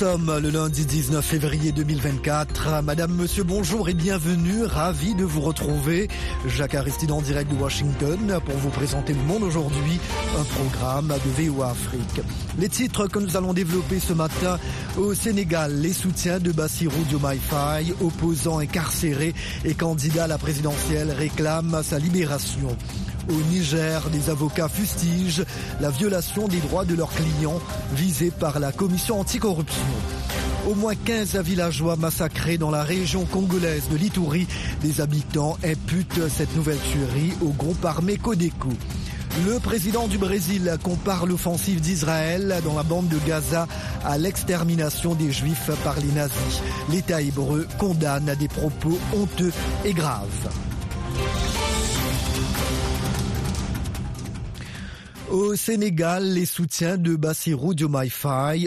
sommes le lundi 19 février 2024. Madame, monsieur, bonjour et bienvenue. Ravi de vous retrouver. Jacques Aristide en direct de Washington pour vous présenter le monde aujourd'hui. Un programme de VOA Afrique. Les titres que nous allons développer ce matin au Sénégal. Les soutiens de Bassirou Diomaye Faye, opposant incarcéré et candidat à la présidentielle, réclament sa libération. Au Niger, des avocats fustigent la violation des droits de leurs clients visés par la commission anticorruption. Au moins 15 villageois massacrés dans la région congolaise de l'Itourie. Des habitants imputent cette nouvelle tuerie au groupe armé Codeco. Le président du Brésil compare l'offensive d'Israël dans la bande de Gaza à l'extermination des Juifs par les nazis. L'État hébreu condamne des propos honteux et graves. Au Sénégal, les soutiens de Bassirou Diomaye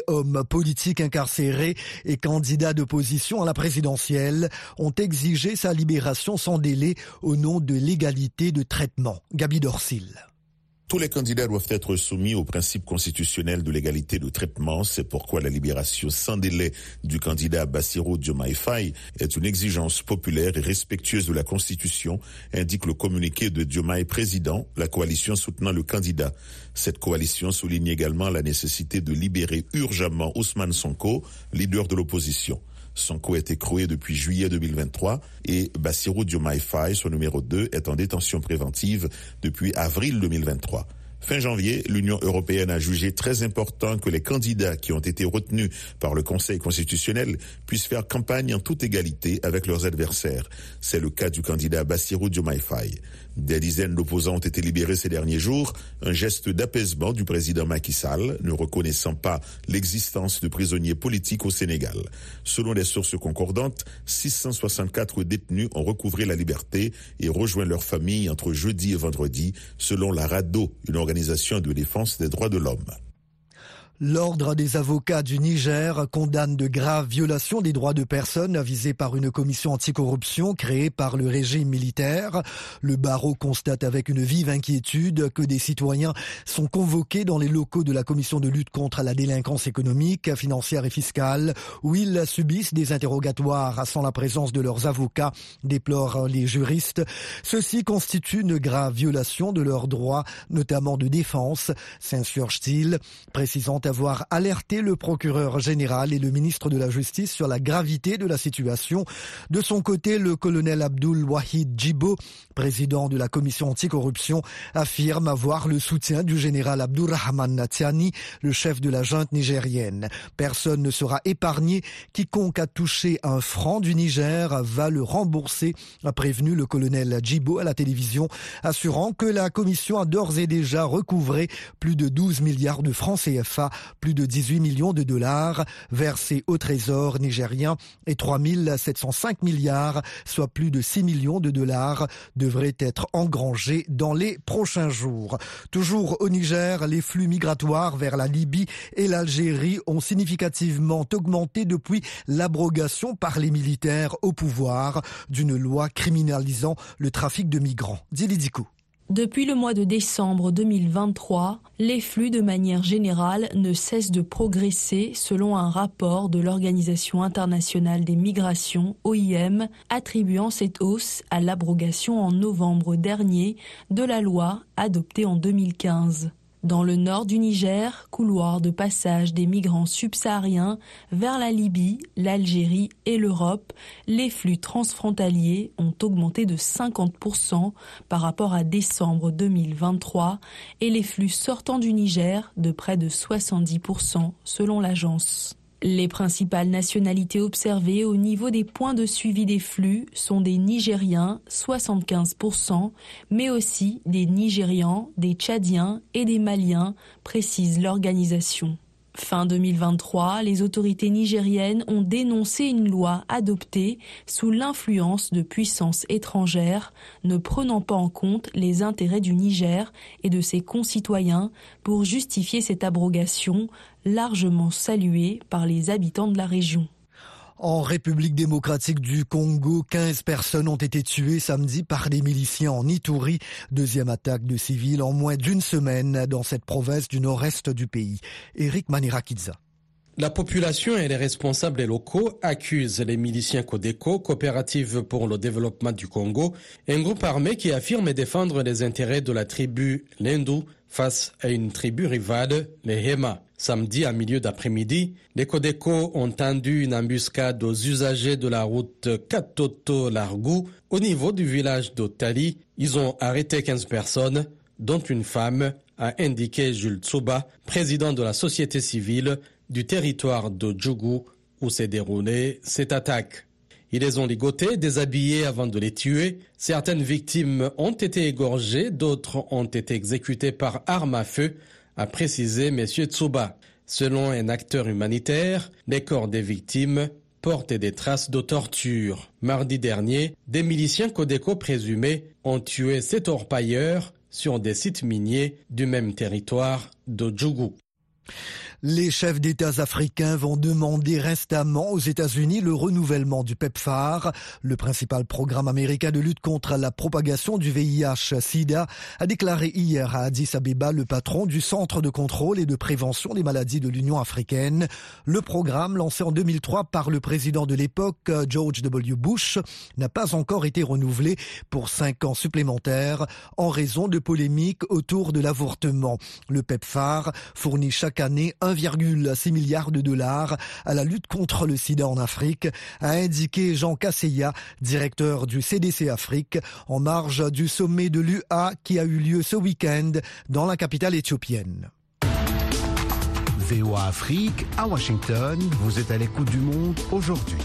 homme politique incarcéré et candidat d'opposition à la présidentielle, ont exigé sa libération sans délai au nom de l'égalité de traitement. Gabi Dorsil. Tous les candidats doivent être soumis au principe constitutionnel de l'égalité de traitement. C'est pourquoi la libération sans délai du candidat Bassirou Diomaye Faye est une exigence populaire et respectueuse de la Constitution, indique le communiqué de Diomaye président, la coalition soutenant le candidat. Cette coalition souligne également la nécessité de libérer urgemment Ousmane Sonko, leader de l'opposition. Sonko est écroué depuis juillet 2023 et Bassirou Diomaye son numéro 2, est en détention préventive depuis avril 2023. Fin janvier, l'Union européenne a jugé très important que les candidats qui ont été retenus par le Conseil constitutionnel puissent faire campagne en toute égalité avec leurs adversaires. C'est le cas du candidat Bassirou Diomaye Faye. Des dizaines d'opposants ont été libérés ces derniers jours, un geste d'apaisement du président Macky Sall, ne reconnaissant pas l'existence de prisonniers politiques au Sénégal. Selon les sources concordantes, 664 détenus ont recouvré la liberté et rejoint leur famille entre jeudi et vendredi, selon la RADO, une de défense des droits de l'homme. L'Ordre des avocats du Niger condamne de graves violations des droits de personnes avisées par une commission anticorruption créée par le régime militaire. Le barreau constate avec une vive inquiétude que des citoyens sont convoqués dans les locaux de la commission de lutte contre la délinquance économique, financière et fiscale, où ils subissent des interrogatoires sans la présence de leurs avocats, déplorent les juristes. Ceci constitue une grave violation de leurs droits, notamment de défense, s'insurge-t-il, précisant avoir alerté le procureur général et le ministre de la Justice sur la gravité de la situation. De son côté, le colonel Abdul Wahid Djibo, président de la commission anticorruption, affirme avoir le soutien du général Abdurrahman Natiani, le chef de la junte nigérienne. Personne ne sera épargné. Quiconque a touché un franc du Niger va le rembourser, a prévenu le colonel Djibo à la télévision, assurant que la commission a d'ores et déjà recouvré plus de 12 milliards de francs CFA plus de 18 millions de dollars versés au trésor nigérien et 3 705 milliards, soit plus de 6 millions de dollars, devraient être engrangés dans les prochains jours. Toujours au Niger, les flux migratoires vers la Libye et l'Algérie ont significativement augmenté depuis l'abrogation par les militaires au pouvoir d'une loi criminalisant le trafic de migrants. Dilidikou. Depuis le mois de décembre 2023, les flux de manière générale ne cessent de progresser selon un rapport de l'Organisation internationale des migrations, OIM, attribuant cette hausse à l'abrogation en novembre dernier de la loi adoptée en 2015. Dans le nord du Niger, couloir de passage des migrants subsahariens vers la Libye, l'Algérie et l'Europe, les flux transfrontaliers ont augmenté de 50% par rapport à décembre 2023 et les flux sortant du Niger de près de 70% selon l'agence. Les principales nationalités observées au niveau des points de suivi des flux sont des Nigériens, 75%, mais aussi des Nigérians, des Tchadiens et des Maliens, précise l'organisation. Fin 2023, les autorités nigériennes ont dénoncé une loi adoptée sous l'influence de puissances étrangères, ne prenant pas en compte les intérêts du Niger et de ses concitoyens pour justifier cette abrogation, largement saluée par les habitants de la région. En République démocratique du Congo, 15 personnes ont été tuées samedi par des miliciens en Ituri. Deuxième attaque de civils en moins d'une semaine dans cette province du nord-est du pays. Eric Manirakidza. La population et les responsables locaux accusent les miliciens Codeco, coopérative pour le développement du Congo, un groupe armé qui affirme défendre les intérêts de la tribu Lendu face à une tribu rivale, les Hema. Samedi, à milieu d'après-midi, les Codeco ont tendu une embuscade aux usagers de la route Katoto-Largou au niveau du village d'Otali. Ils ont arrêté 15 personnes, dont une femme, a indiqué Jules Tsuba, président de la société civile du territoire de Djougou où s'est déroulée cette attaque. Ils les ont ligotés, déshabillés avant de les tuer. Certaines victimes ont été égorgées, d'autres ont été exécutées par arme à feu, a précisé M. Tsuba. Selon un acteur humanitaire, les corps des victimes portaient des traces de torture. Mardi dernier, des miliciens Codeco présumés ont tué sept orpailleurs sur des sites miniers du même territoire de Djougou. Les chefs d'États africains vont demander récemment aux États-Unis le renouvellement du PEPFAR, le principal programme américain de lutte contre la propagation du VIH-Sida, a déclaré hier à Addis Abeba le patron du Centre de contrôle et de prévention des maladies de l'Union africaine. Le programme, lancé en 2003 par le président de l'époque, George W. Bush, n'a pas encore été renouvelé pour cinq ans supplémentaires en raison de polémiques autour de l'avortement. Le PEPFAR fournit chaque année un 1,6 milliard de dollars à la lutte contre le sida en Afrique, a indiqué Jean Casseya, directeur du CDC Afrique, en marge du sommet de l'UA qui a eu lieu ce week-end dans la capitale éthiopienne. VOA Afrique à Washington, vous êtes à l'écoute du monde aujourd'hui.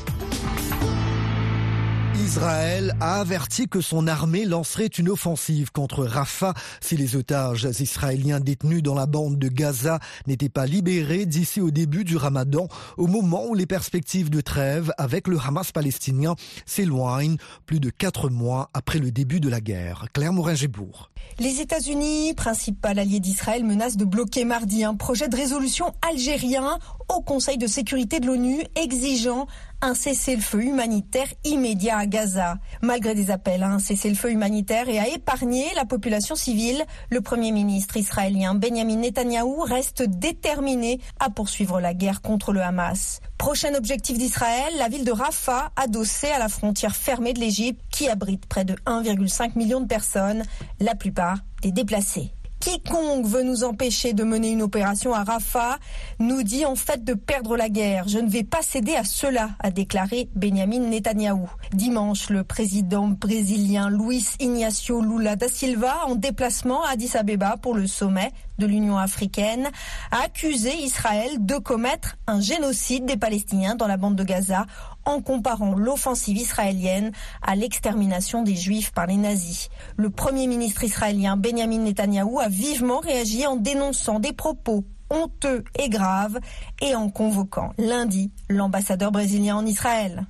Israël a averti que son armée lancerait une offensive contre Rafah si les otages israéliens détenus dans la bande de Gaza n'étaient pas libérés d'ici au début du ramadan, au moment où les perspectives de trêve avec le Hamas palestinien s'éloignent plus de quatre mois après le début de la guerre. Claire Morin-Gébourg. Les États-Unis, principal allié d'Israël, menacent de bloquer mardi un projet de résolution algérien au Conseil de sécurité de l'ONU exigeant un cessez-le-feu humanitaire immédiat à Gaza. Malgré des appels à un cessez-le-feu humanitaire et à épargner la population civile, le Premier ministre israélien Benjamin Netanyahou reste déterminé à poursuivre la guerre contre le Hamas. Prochain objectif d'Israël, la ville de Rafah, adossée à la frontière fermée de l'Égypte, qui abrite près de 1,5 million de personnes, la plupart des déplacés. Quiconque veut nous empêcher de mener une opération à Rafah nous dit en fait de perdre la guerre. Je ne vais pas céder à cela, a déclaré Benjamin Netanyahou. Dimanche, le président brésilien Luis Ignacio Lula da Silva, en déplacement à Addis Abeba pour le sommet de l'Union africaine, a accusé Israël de commettre un génocide des Palestiniens dans la bande de Gaza en comparant l'offensive israélienne à l'extermination des Juifs par les nazis. Le Premier ministre israélien Benjamin Netanyahou a vivement réagi en dénonçant des propos honteux et graves et en convoquant lundi l'ambassadeur brésilien en Israël.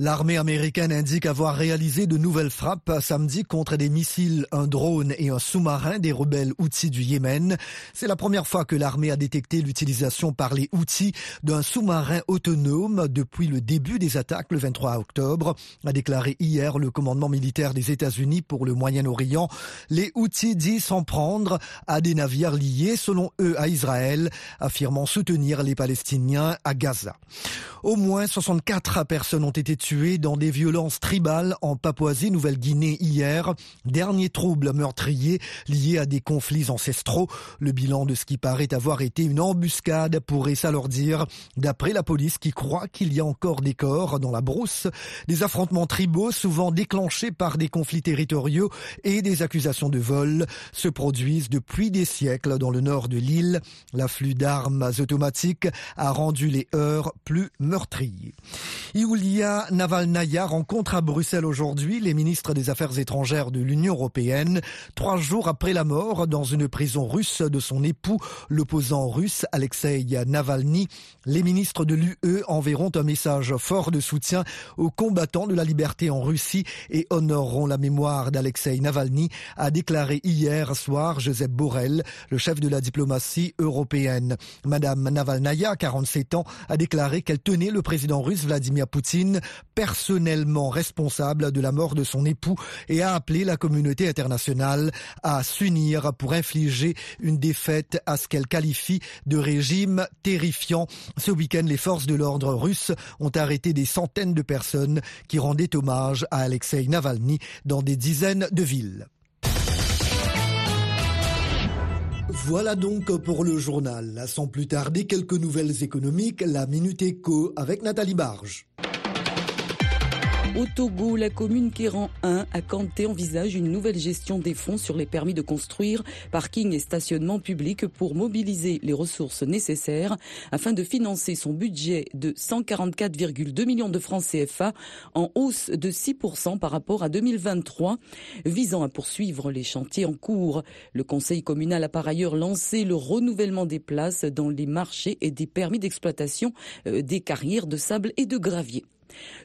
L'armée américaine indique avoir réalisé de nouvelles frappes samedi contre des missiles, un drone et un sous-marin des rebelles Houthis du Yémen. C'est la première fois que l'armée a détecté l'utilisation par les Houthis d'un sous-marin autonome depuis le début des attaques le 23 octobre, a déclaré hier le commandement militaire des États-Unis pour le Moyen-Orient. Les Houthis disent s'en prendre à des navires liés, selon eux, à Israël, affirmant soutenir les Palestiniens à Gaza. Au moins 64 personnes ont été tuées dans des violences tribales en Papouasie-Nouvelle-Guinée hier. Dernier trouble meurtrier lié à des conflits ancestraux. Le bilan de ce qui paraît avoir été une embuscade pourrait s'alourdir. D'après la police qui croit qu'il y a encore des corps dans la brousse, des affrontements tribaux souvent déclenchés par des conflits territoriaux et des accusations de vol se produisent depuis des siècles dans le nord de l'île. L'afflux d'armes automatiques a rendu les heurts plus meurtrier. Iulia Navalnaya rencontre à Bruxelles aujourd'hui les ministres des Affaires étrangères de l'Union européenne, trois jours après la mort dans une prison russe de son époux, l'opposant russe Alexei Navalny. Les ministres de l'UE enverront un message fort de soutien aux combattants de la liberté en Russie et honoreront la mémoire d'Alexei Navalny, a déclaré hier soir Joseph Borrell, le chef de la diplomatie européenne. Madame Navalnaya, 47 ans, a déclaré qu'elle tenait le président russe Vladimir Poutine personnellement responsable de la mort de son époux et a appelé la communauté internationale à s'unir pour infliger une défaite à ce qu'elle qualifie de régime terrifiant. Ce week-end, les forces de l'ordre russes ont arrêté des centaines de personnes qui rendaient hommage à Alexei Navalny dans des dizaines de villes. Voilà donc pour le journal. Sans plus tarder, quelques nouvelles économiques, la Minute Éco avec Nathalie Barge. Au Togo, la commune Kéran 1 à Kanté envisage une nouvelle gestion des fonds sur les permis de construire, parking et stationnement public pour mobiliser les ressources nécessaires afin de financer son budget de 144,2 millions de francs CFA en hausse de 6% par rapport à 2023, visant à poursuivre les chantiers en cours. Le conseil communal a par ailleurs lancé le renouvellement des places dans les marchés et des permis d'exploitation euh, des carrières de sable et de gravier.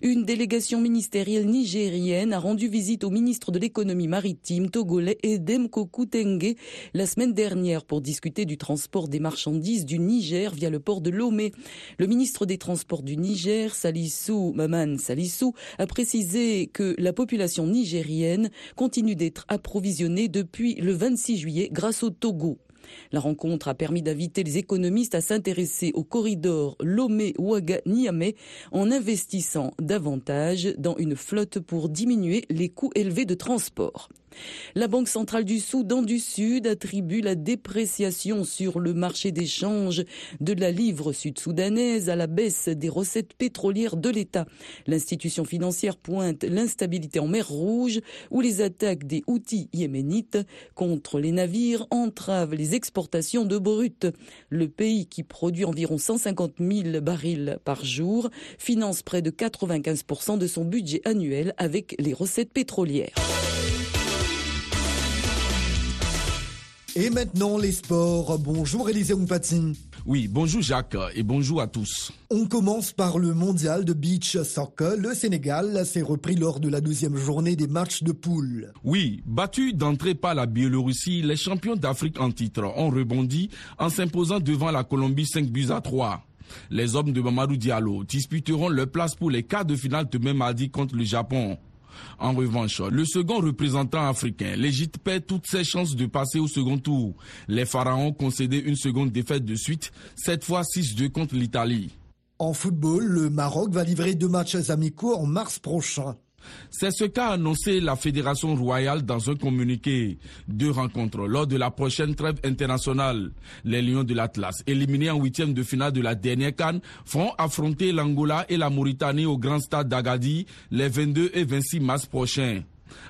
Une délégation ministérielle nigérienne a rendu visite au ministre de l'économie maritime togolais Edem Kokutenge la semaine dernière pour discuter du transport des marchandises du Niger via le port de Lomé. Le ministre des Transports du Niger, Salissou Maman Salissou, a précisé que la population nigérienne continue d'être approvisionnée depuis le 26 juillet grâce au Togo. La rencontre a permis d'inviter les économistes à s'intéresser au corridor Lomé-Ouaga-Niamey en investissant davantage dans une flotte pour diminuer les coûts élevés de transport. La Banque centrale du Soudan du Sud attribue la dépréciation sur le marché d'échange de la livre sud-soudanaise à la baisse des recettes pétrolières de l'État. L'institution financière pointe l'instabilité en mer Rouge où les attaques des outils yéménites contre les navires entravent les exportations de brut. Le pays qui produit environ 150 000 barils par jour finance près de 95% de son budget annuel avec les recettes pétrolières. Et maintenant, les sports. Bonjour Élisée Oupatine. Oui, bonjour Jacques et bonjour à tous. On commence par le mondial de beach soccer. Le Sénégal s'est repris lors de la deuxième journée des matchs de poule. Oui, battu d'entrée par la Biélorussie, les champions d'Afrique en titre ont rebondi en s'imposant devant la Colombie 5 buts à 3. Les hommes de Mamadou Diallo disputeront leur place pour les quarts de finale demain mardi contre le Japon. En revanche, le second représentant africain, l'Égypte perd toutes ses chances de passer au second tour. Les Pharaons concédaient une seconde défaite de suite, cette fois 6-2 contre l'Italie. En football, le Maroc va livrer deux matchs amicaux en mars prochain. C'est ce qu'a annoncé la Fédération royale dans un communiqué. Deux rencontres lors de la prochaine trêve internationale. Les Lions de l'Atlas, éliminés en huitième de finale de la dernière canne, vont affronter l'Angola et la Mauritanie au Grand Stade d'Agadi les 22 et 26 mars prochains.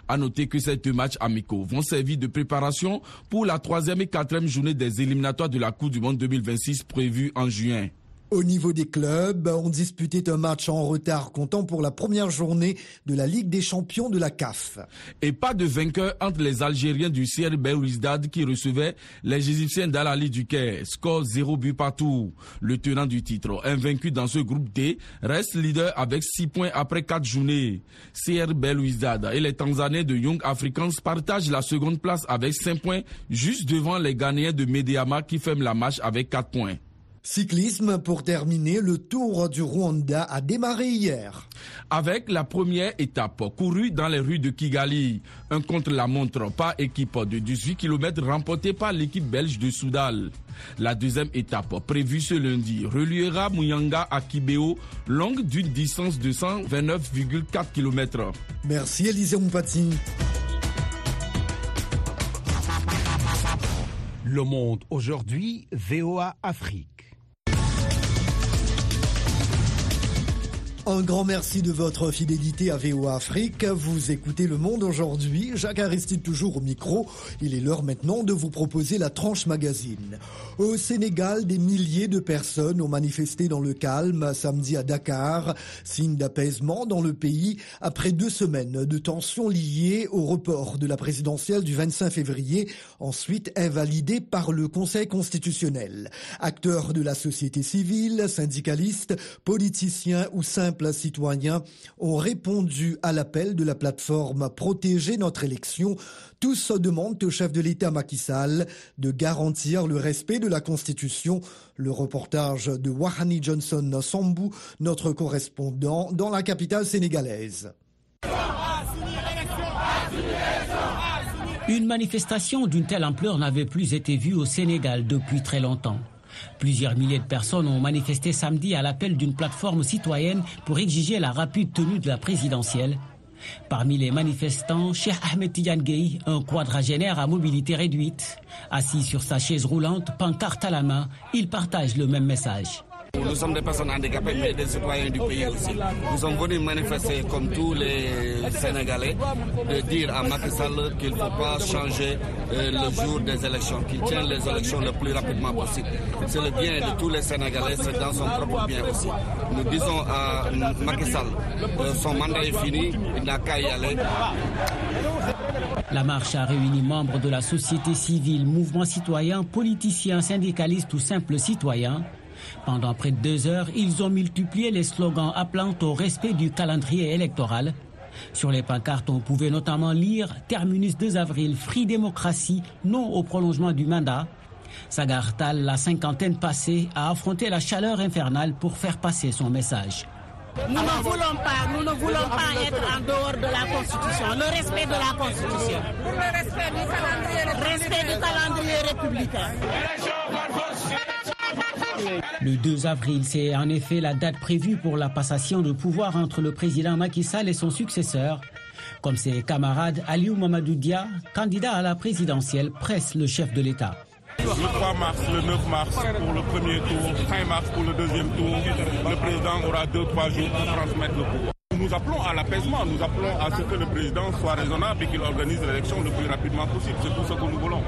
À noter que ces deux matchs amicaux vont servir de préparation pour la troisième et quatrième journée des éliminatoires de la Coupe du Monde 2026 prévue en juin. Au niveau des clubs, on disputait un match en retard comptant pour la première journée de la Ligue des champions de la CAF. Et pas de vainqueur entre les Algériens du CR Belouizdad qui recevaient les Égyptiens d'Al-Ali du Caire. Score 0 but partout. Le tenant du titre, invaincu dans ce groupe D, reste leader avec 6 points après 4 journées. CR Belouizdad et les Tanzaniens de Young Africans partagent la seconde place avec 5 points juste devant les Ghanéens de Mediama qui ferment la marche avec 4 points. Cyclisme pour terminer, le Tour du Rwanda a démarré hier. Avec la première étape courue dans les rues de Kigali, un contre-la-montre par équipe de 18 km remporté par l'équipe belge de Soudal. La deuxième étape, prévue ce lundi, reliera Muyanga à Kibeo, longue d'une distance de 129,4 km. Merci Élisée Mpati. Le monde aujourd'hui, VOA Afrique. Un grand merci de votre fidélité à VOA Afrique. Vous écoutez Le Monde aujourd'hui. Jacques Aristide toujours au micro. Il est l'heure maintenant de vous proposer la tranche magazine. Au Sénégal, des milliers de personnes ont manifesté dans le calme samedi à Dakar, signe d'apaisement dans le pays après deux semaines de tensions liées au report de la présidentielle du 25 février, ensuite invalidée par le Conseil constitutionnel. Acteurs de la société civile, syndicalistes, politiciens ou simples simples citoyens ont répondu à l'appel de la plateforme Protéger notre élection. Tous demandent au chef de l'État Macky Sall de garantir le respect de la Constitution. Le reportage de Wahani Johnson Sambou, notre correspondant dans la capitale sénégalaise. Une manifestation d'une telle ampleur n'avait plus été vue au Sénégal depuis très longtemps. Plusieurs milliers de personnes ont manifesté samedi à l'appel d'une plateforme citoyenne pour exiger la rapide tenue de la présidentielle. Parmi les manifestants, Cheikh Ahmed Tidiane un quadragénaire à mobilité réduite. Assis sur sa chaise roulante, pancarte à la main, il partage le même message. Nous sommes des personnes handicapées, mais des citoyens du pays aussi. Nous sommes venus manifester comme tous les Sénégalais, de dire à Macky Sall qu'il ne faut pas changer euh, le jour des élections, qu'il tienne les élections le plus rapidement possible. C'est le bien de tous les Sénégalais, c'est dans son propre bien aussi. Nous disons à Macky Sall, euh, son mandat est fini, il n'a qu'à y aller. La marche a réuni membres de la société civile, mouvements citoyens, politiciens, syndicalistes ou simples citoyens pendant près de deux heures, ils ont multiplié les slogans appelant au respect du calendrier électoral. Sur les pancartes, on pouvait notamment lire Terminus 2 avril, Free Démocratie, non au prolongement du mandat. Sagartal, la cinquantaine passée, a affronté la chaleur infernale pour faire passer son message. Nous ne voulons pas, nous ne voulons pas être en dehors de la Constitution. Le respect de la Constitution. Pour le respect du calendrier, respect du calendrier républicain. Le 2 avril, c'est en effet la date prévue pour la passation de pouvoir entre le président Macky Sall et son successeur. Comme ses camarades, Aliou Mamadou Dia, candidat à la présidentielle, presse le chef de l'État. Le 3 mars, le 9 mars pour le premier tour, 5 mars pour le deuxième tour, le président aura 2-3 jours pour transmettre le pouvoir. Nous appelons à l'apaisement, nous appelons à ce que le président soit raisonnable et qu'il organise l'élection le plus rapidement possible. C'est tout ce que nous voulons.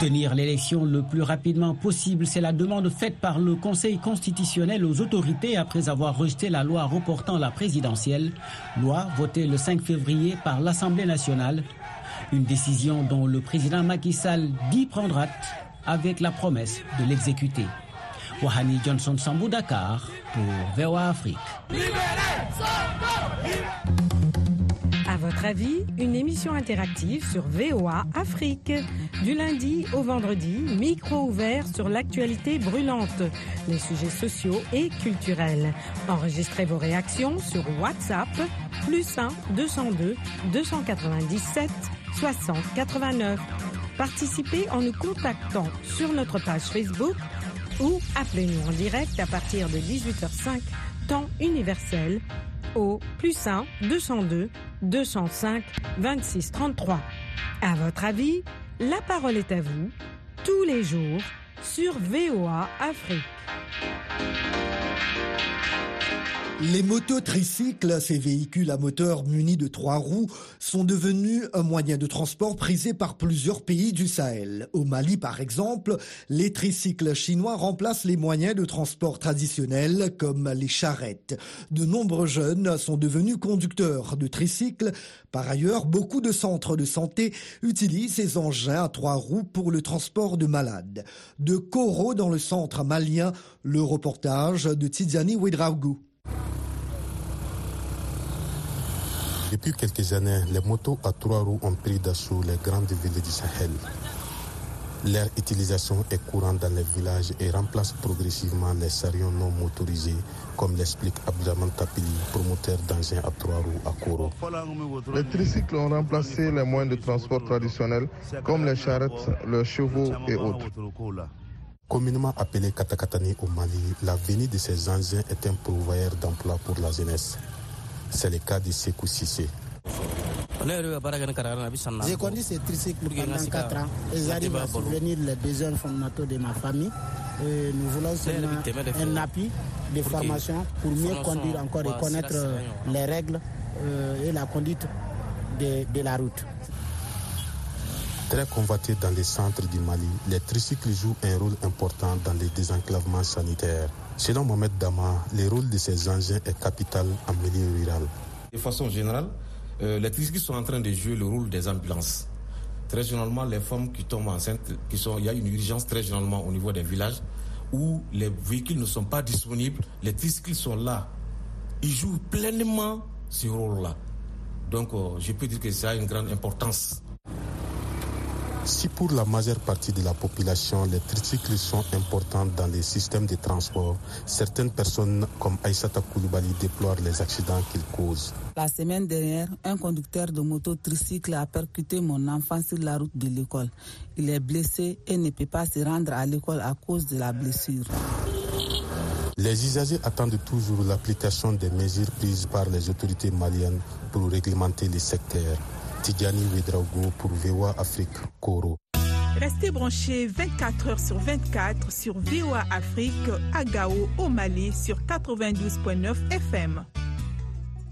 Tenir l'élection le plus rapidement possible, c'est la demande faite par le Conseil constitutionnel aux autorités après avoir rejeté la loi reportant la présidentielle, loi votée le 5 février par l'Assemblée nationale. Une décision dont le président Macky Sall dit prendre acte avec la promesse de l'exécuter. Wahani Johnson Sambou Dakar pour VOA Afrique. À votre avis, une émission interactive sur VOA Afrique. Du lundi au vendredi, micro ouvert sur l'actualité brûlante, les sujets sociaux et culturels. Enregistrez vos réactions sur WhatsApp, plus 1 202 297 60 89. Participez en nous contactant sur notre page Facebook ou appelez-nous en direct à partir de 18h05, temps universel au plus 1 202 205 26 33. À votre avis, la parole est à vous tous les jours sur VOA Afrique. Les mototricycles, ces véhicules à moteur munis de trois roues, sont devenus un moyen de transport prisé par plusieurs pays du Sahel. Au Mali, par exemple, les tricycles chinois remplacent les moyens de transport traditionnels comme les charrettes. De nombreux jeunes sont devenus conducteurs de tricycles. Par ailleurs, beaucoup de centres de santé utilisent ces engins à trois roues pour le transport de malades. De Koro dans le centre malien, le reportage de Tidiane Ouedraougou. Depuis quelques années, les motos à trois roues ont pris d'assaut les grandes villes du Sahel. Leur utilisation est courante dans les villages et remplace progressivement les sarions non motorisés, comme l'explique Abdelman Tapili, promoteur d'engins à trois roues à Koro. Les tricycles ont remplacé les moyens de transport traditionnels, comme les charrettes, les chevaux et autres. Communément appelé Katakatani au Mali, la venue de ces engins est un pourvoyeur d'emploi pour la jeunesse. C'est le cas de Sekou Sissé. J'ai conduit ces tricycles pendant 4 ans et j'arrive à souvenir les besoins fondamentaux de ma famille. Et nous voulons seulement un appui de formation pour mieux conduire encore et connaître les règles et la conduite de, de la route. Très convoités dans les centres du Mali, les tricycles jouent un rôle important dans les désenclavements sanitaires. Selon Mohamed Dama, le rôle de ces engins est capital en milieu rural. De façon générale, euh, les tricycles sont en train de jouer le rôle des ambulances. Très généralement, les femmes qui tombent enceintes, qui sont, il y a une urgence très généralement au niveau des villages. où les véhicules ne sont pas disponibles, les tricycles sont là. Ils jouent pleinement ce rôle-là. Donc, euh, je peux dire que ça a une grande importance. Si pour la majeure partie de la population, les tricycles sont importants dans les systèmes de transport, certaines personnes comme Aïssata Koulibaly déplorent les accidents qu'ils causent. La semaine dernière, un conducteur de moto tricycle a percuté mon enfant sur la route de l'école. Il est blessé et ne peut pas se rendre à l'école à cause de la blessure. Les usagers attendent toujours l'application des mesures prises par les autorités maliennes pour réglementer les secteurs. Tidjani Wedraogo pour VOA Afrique, Koro. Restez branchés 24 heures sur 24 sur VOA Afrique à Gao, au Mali, sur 92.9 FM.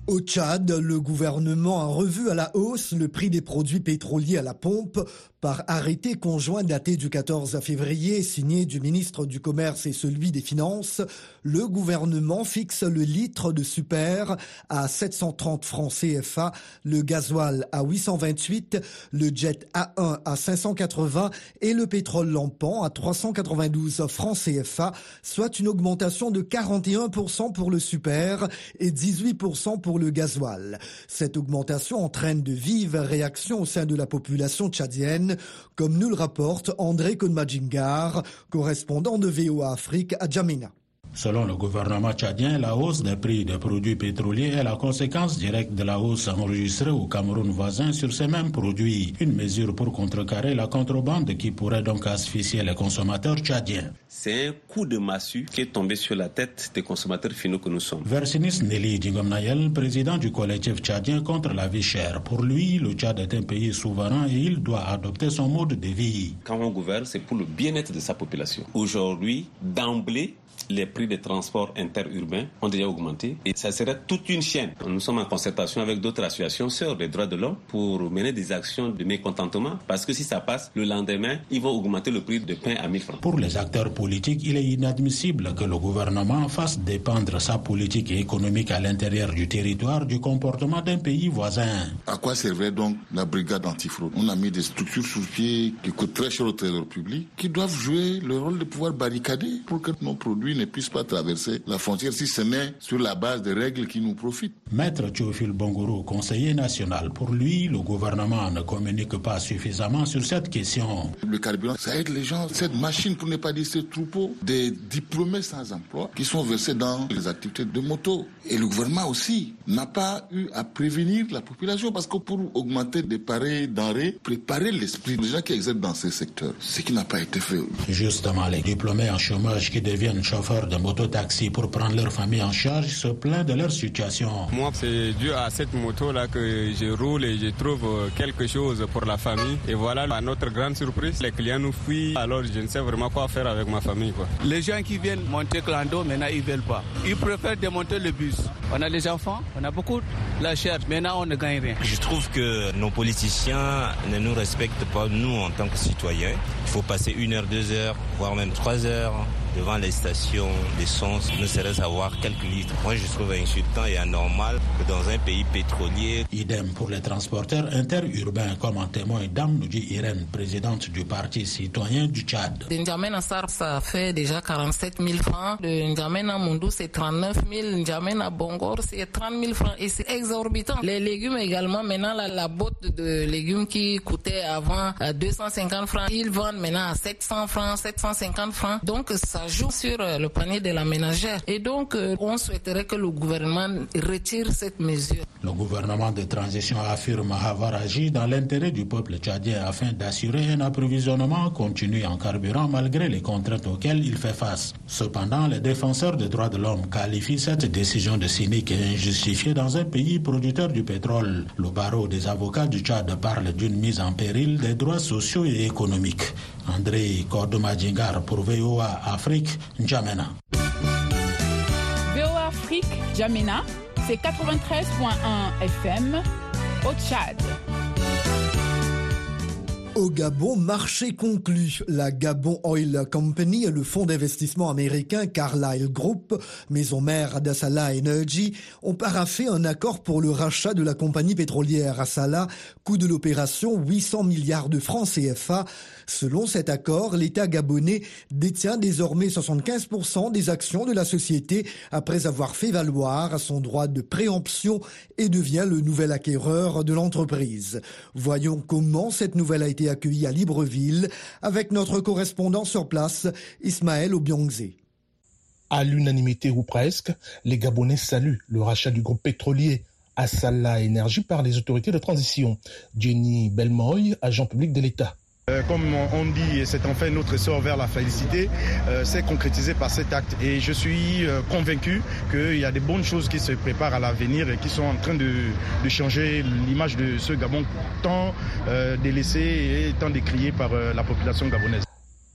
Au Tchad, le gouvernement a revu à la hausse le prix des produits pétroliers à la pompe par arrêté conjoint daté du 14 février signé du ministre du Commerce et celui des Finances, le gouvernement fixe le litre de super à 730 francs CFA, le gasoil à 828, le jet A1 à 580 et le pétrole lampant à 392 francs CFA, soit une augmentation de 41% pour le super et 18% pour le gasoil. Cette augmentation entraîne de vives réactions au sein de la population tchadienne comme nous le rapporte André Konmadjingar, correspondant de VOA Afrique à Djamena. Selon le gouvernement tchadien, la hausse des prix des produits pétroliers est la conséquence directe de la hausse enregistrée au Cameroun voisin sur ces mêmes produits. Une mesure pour contrecarrer la contrebande qui pourrait donc asphyxier les consommateurs tchadiens. C'est un coup de massue qui est tombé sur la tête des consommateurs finaux que nous sommes. Versinis Nelly Djingomnayel, président du collectif tchadien contre la vie chère. Pour lui, le Tchad est un pays souverain et il doit adopter son mode de vie. Quand on gouverne, c'est pour le bien-être de sa population. Aujourd'hui, d'emblée, les prix des transports interurbains ont déjà augmenté et ça serait toute une chaîne. Nous sommes en concertation avec d'autres associations sur les droits de l'homme pour mener des actions de mécontentement parce que si ça passe, le lendemain, ils vont augmenter le prix de pain à 1000 francs. Pour les acteurs politiques, il est inadmissible que le gouvernement fasse dépendre sa politique économique à l'intérieur du territoire du comportement d'un pays voisin. À quoi servait donc la brigade antifraude? On a mis des structures sous pied qui coûtent très cher au trésor public qui doivent jouer le rôle de pouvoir barricader pour que nos produits ne puissent pas traverser la frontière si ce n'est sur la base de règles qui nous profitent. Maître Théophile Bongoro, conseiller national, pour lui, le gouvernement ne communique pas suffisamment sur cette question. Le carburant, ça aide les gens. Cette machine, pour ne pas dire ce troupeau, des diplômés sans emploi qui sont versés dans les activités de moto. Et le gouvernement aussi n'a pas eu à prévenir la population parce que pour augmenter des pareils denrées, préparer l'esprit des gens qui exercent dans ces secteurs, ce qui n'a pas été fait. Justement, les diplômés en chômage qui deviennent chauffeurs de mototaxi pour prendre leur famille en charge se plaignent de leur situation. Moi, c'est dû à cette moto-là que je roule et je trouve quelque chose pour la famille. Et voilà, à notre grande surprise, les clients nous fuient. Alors, je ne sais vraiment quoi faire avec ma famille. Quoi. Les gens qui viennent monter Clando, maintenant, ils ne veulent pas. Ils préfèrent démonter le bus. On a des enfants, on a beaucoup la chair. Maintenant, on ne gagne rien. Je trouve que nos politiciens ne nous respectent pas, nous, en tant que citoyens. Il faut passer une heure, deux heures, voire même trois heures devant les stations d'essence, ne serait-ce avoir quelques litres. Moi, je trouve insultant et anormal que dans un pays pétrolier. Idem pour les transporteurs interurbains, comme en témoigne Dame Noudji Irène, présidente du Parti citoyen du Tchad. De N'Djamena Sar, ça fait déjà 47 000 francs. De N'Djamena Mundou, c'est 39 000. N'Djamena Bongor, c'est 30 000 francs. Et c'est exorbitant. Les légumes également, maintenant, la, la botte de légumes qui coûtait avant 250 francs, ils vendent maintenant à 700 francs, 750 francs. Donc, ça joue sur le panier de la ménagère. Et donc, on souhaiterait que le gouvernement retire cette mesure. Le gouvernement de transition affirme avoir agi dans l'intérêt du peuple tchadien afin d'assurer un approvisionnement continu en carburant malgré les contraintes auxquelles il fait face. Cependant, les défenseurs des droits de l'homme qualifient cette décision de cynique et injustifiée dans un pays producteur du pétrole. Le barreau des avocats du Tchad parle d'une mise en péril des droits sociaux et économiques. André Kordomadjingar pour VOA Afrique, N'Djamena. VOA Afrique, N'Djamena, c'est 93.1 FM au Tchad. Au Gabon, marché conclu. La Gabon Oil Company et le fonds d'investissement américain Carlyle Group, maison mère d'Assala Energy, ont paraffé un accord pour le rachat de la compagnie pétrolière Assala, coût de l'opération 800 milliards de francs CFA. Selon cet accord, l'État gabonais détient désormais 75% des actions de la société après avoir fait valoir son droit de préemption et devient le nouvel acquéreur de l'entreprise. Voyons comment cette nouvelle a été accueilli à Libreville avec notre correspondant sur place, Ismaël Obiongze. À l'unanimité ou presque, les Gabonais saluent le rachat du groupe pétrolier Assala Énergie par les autorités de transition. Jenny Belmoy, agent public de l'État. Euh, comme on dit, c'est enfin notre sort vers la félicité, euh, c'est concrétisé par cet acte. Et je suis euh, convaincu qu'il y a des bonnes choses qui se préparent à l'avenir et qui sont en train de, changer l'image de ce Gabon tant délaissé et tant décrié par la population gabonaise.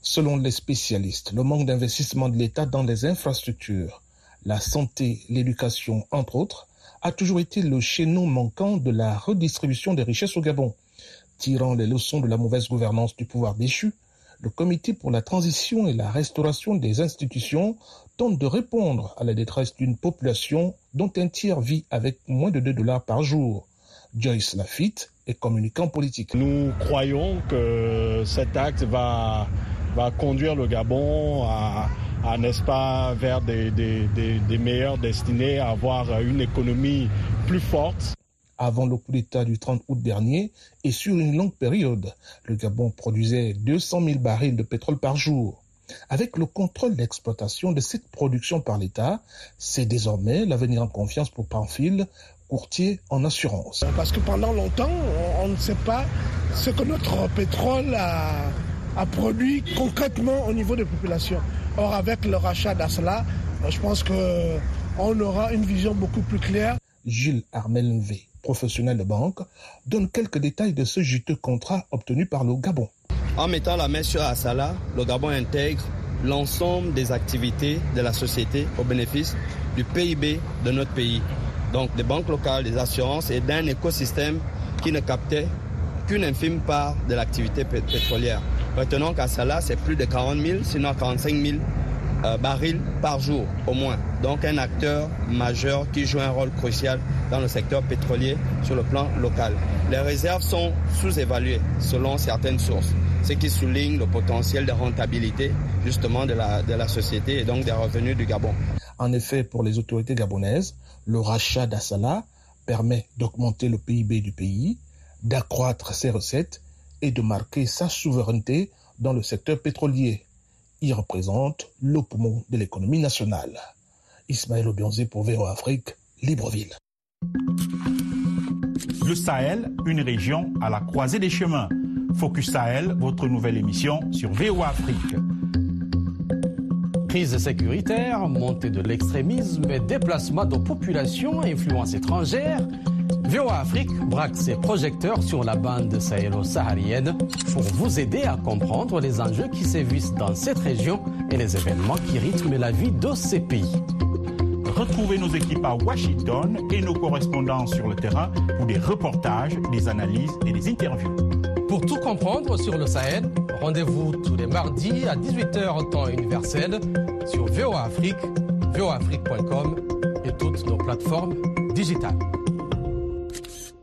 Selon les spécialistes, le manque d'investissement de l'État dans les infrastructures, la santé, l'éducation, entre autres, a toujours été le chaînon manquant de la redistribution des richesses au Gabon. Tirant les leçons de la mauvaise gouvernance du pouvoir déchu, le Comité pour la transition et la restauration des institutions tente de répondre à la détresse d'une population dont un tiers vit avec moins de 2 dollars par jour. Joyce Lafitte est communicant politique. Nous croyons que cet acte va, conduire le Gabon à, n'est-ce pas, vers des, des, des meilleures destinées, à avoir une économie plus forte avant le coup d'État du 30 août dernier et sur une longue période. Le Gabon produisait 200 000 barils de pétrole par jour. Avec le contrôle d'exploitation de cette production par l'État, c'est désormais l'avenir en confiance pour Panfil, courtier en assurance. Parce que pendant longtemps, on, ne sait pas ce que notre pétrole a, a, produit concrètement au niveau des populations. Or, avec le rachat d'Asla, je pense qu'on aura une vision beaucoup plus claire. Gilles Armel V professionnel de banque, donne quelques détails de ce juteux contrat obtenu par le Gabon. En mettant la main sur Assala, le Gabon intègre l'ensemble des activités de la société au bénéfice du PIB de notre pays. Donc des banques locales, des assurances et d'un écosystème qui ne captait qu'une infime part de l'activité pétrolière. Retenons qu'à Salah, c'est plus de 40 000, sinon 45 000 euh, barils par jour au moins. Donc un acteur majeur qui joue un rôle crucial dans le secteur pétrolier sur le plan local. Les réserves sont sous-évaluées selon certaines sources, ce qui souligne le potentiel de rentabilité justement de la, de la société et donc des revenus du Gabon. En effet, pour les autorités gabonaises, le rachat d'Assala permet d'augmenter le PIB du pays, d'accroître ses recettes et de marquer sa souveraineté dans le secteur pétrolier il représente le poumon de l'économie nationale. Ismaël Obionzé pour VO Afrique, Libreville. Le Sahel, une région à la croisée des chemins. Focus Sahel, votre nouvelle émission sur VO Afrique. Crise sécuritaire, montée de l'extrémisme déplacement de populations influence étrangère, VOA Afrique braque ses projecteurs sur la bande sahélo-saharienne pour vous aider à comprendre les enjeux qui sévissent dans cette région et les événements qui rythment la vie de ces pays. Retrouvez nos équipes à Washington et nos correspondants sur le terrain pour des reportages, des analyses et des interviews. Pour tout comprendre sur le Sahel, rendez-vous tous les mardis à 18h temps universel sur VOA Afrique, voaafrique.com et toutes nos plateformes digitales.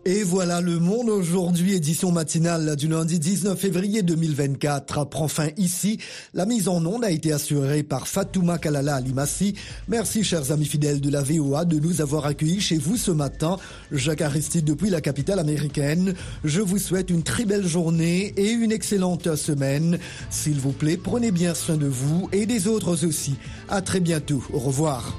Et voilà, le monde aujourd'hui, édition matinale du lundi 19 février 2024, prend fin ici. La mise en onde a été assurée par Fatouma Kalala Alimassi. Merci, chers amis fidèles de la VOA, de nous avoir accueillis chez vous ce matin. Jacques Aristide depuis la capitale américaine. Je vous souhaite une très belle journée et une excellente semaine. S'il vous plaît, prenez bien soin de vous et des autres aussi. À très bientôt. Au revoir.